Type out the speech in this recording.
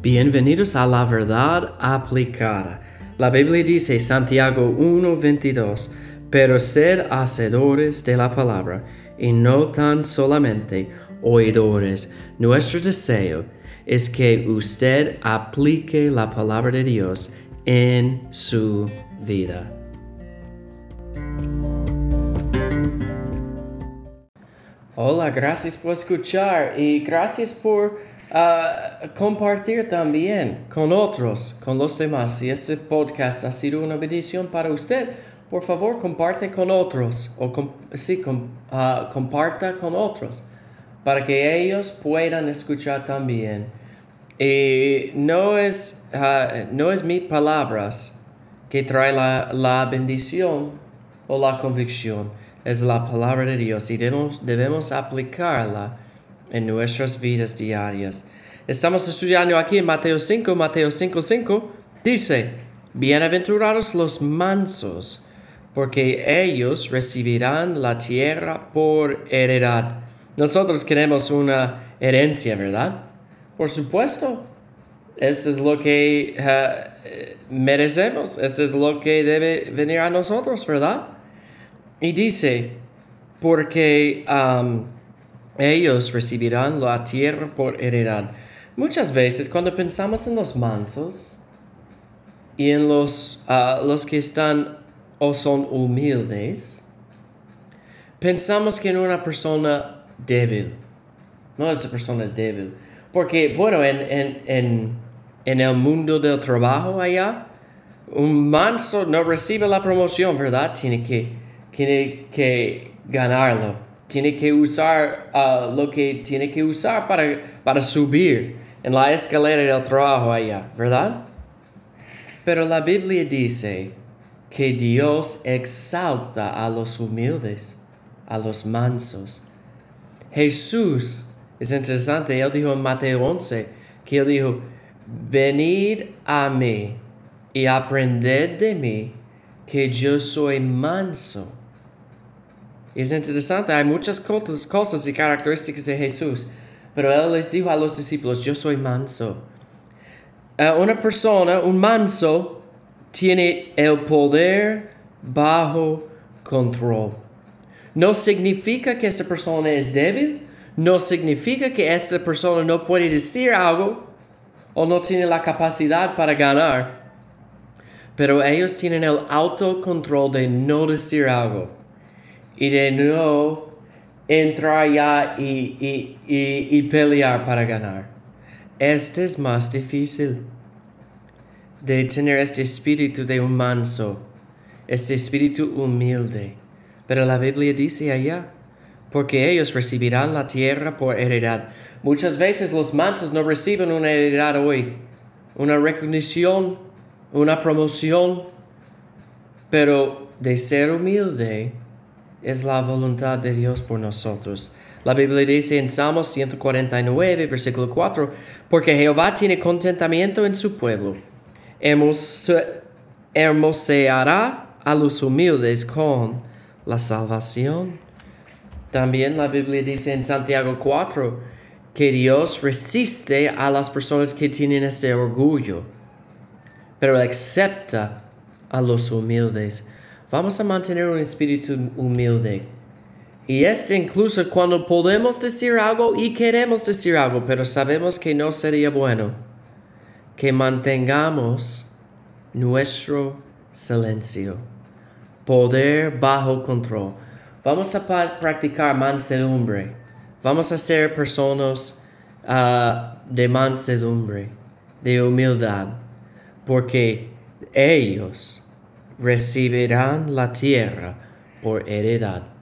Bienvenidos a la verdad aplicada. La Biblia dice Santiago 1:22, pero sed hacedores de la palabra y no tan solamente oidores. Nuestro deseo es que usted aplique la palabra de Dios en su vida. Hola, gracias por escuchar y gracias por uh, compartir también con otros, con los demás. Si este podcast ha sido una bendición para usted, por favor comparte con otros o com sí, com uh, comparta con otros para que ellos puedan escuchar también. Y no es, uh, no es mis palabras que trae la, la bendición o la convicción es la palabra de Dios y debemos, debemos aplicarla en nuestras vidas diarias. Estamos estudiando aquí en Mateo 5, Mateo 5, 5, dice, Bienaventurados los mansos, porque ellos recibirán la tierra por heredad. Nosotros queremos una herencia, ¿verdad? Por supuesto. Esto es lo que uh, merecemos, esto es lo que debe venir a nosotros, ¿verdad? Y dice, porque ellos recibirán la tierra por heredad. Muchas veces cuando pensamos en los mansos y en los, uh, los que están o son humildes, pensamos que en una persona débil. No, esa persona es débil. Porque, bueno, en, en, en, en el mundo del trabajo allá, un manso no recibe la promoción, ¿verdad? Tiene que tiene que ganarlo, tiene que usar uh, lo que tiene que usar para, para subir en la escalera del trabajo allá, ¿verdad? Pero la Biblia dice que Dios exalta a los humildes, a los mansos. Jesús, es interesante, él dijo en Mateo 11, que él dijo, venid a mí y aprended de mí, que yo soy manso es interesante, hay muchas cosas y características de Jesús, pero Él les dijo a los discípulos, yo soy manso. Uh, una persona, un manso, tiene el poder bajo control. No significa que esta persona es débil, no significa que esta persona no puede decir algo o no tiene la capacidad para ganar, pero ellos tienen el autocontrol de no decir algo y de no entrar ya y, y, pelear para ganar. Este es más difícil de tener este espíritu de un manso, este espíritu humilde. Pero la Biblia dice allá, porque ellos recibirán la tierra por heredad. Muchas veces los mansos no reciben una heredad hoy, una recognición, una promoción, pero de ser humilde, es la voluntad de Dios por nosotros. La Biblia dice en Salmos 149, versículo 4, porque Jehová tiene contentamiento en su pueblo, hermoseará a los humildes con la salvación. También la Biblia dice en Santiago 4 que Dios resiste a las personas que tienen este orgullo, pero acepta a los humildes. Vamos a mantener un espíritu humilde. Y este incluso cuando podemos decir algo y queremos decir algo, pero sabemos que no sería bueno, que mantengamos nuestro silencio, poder bajo control. Vamos a practicar mansedumbre. Vamos a ser personas uh, de mansedumbre, de humildad, porque ellos recibirán la tierra por heredad.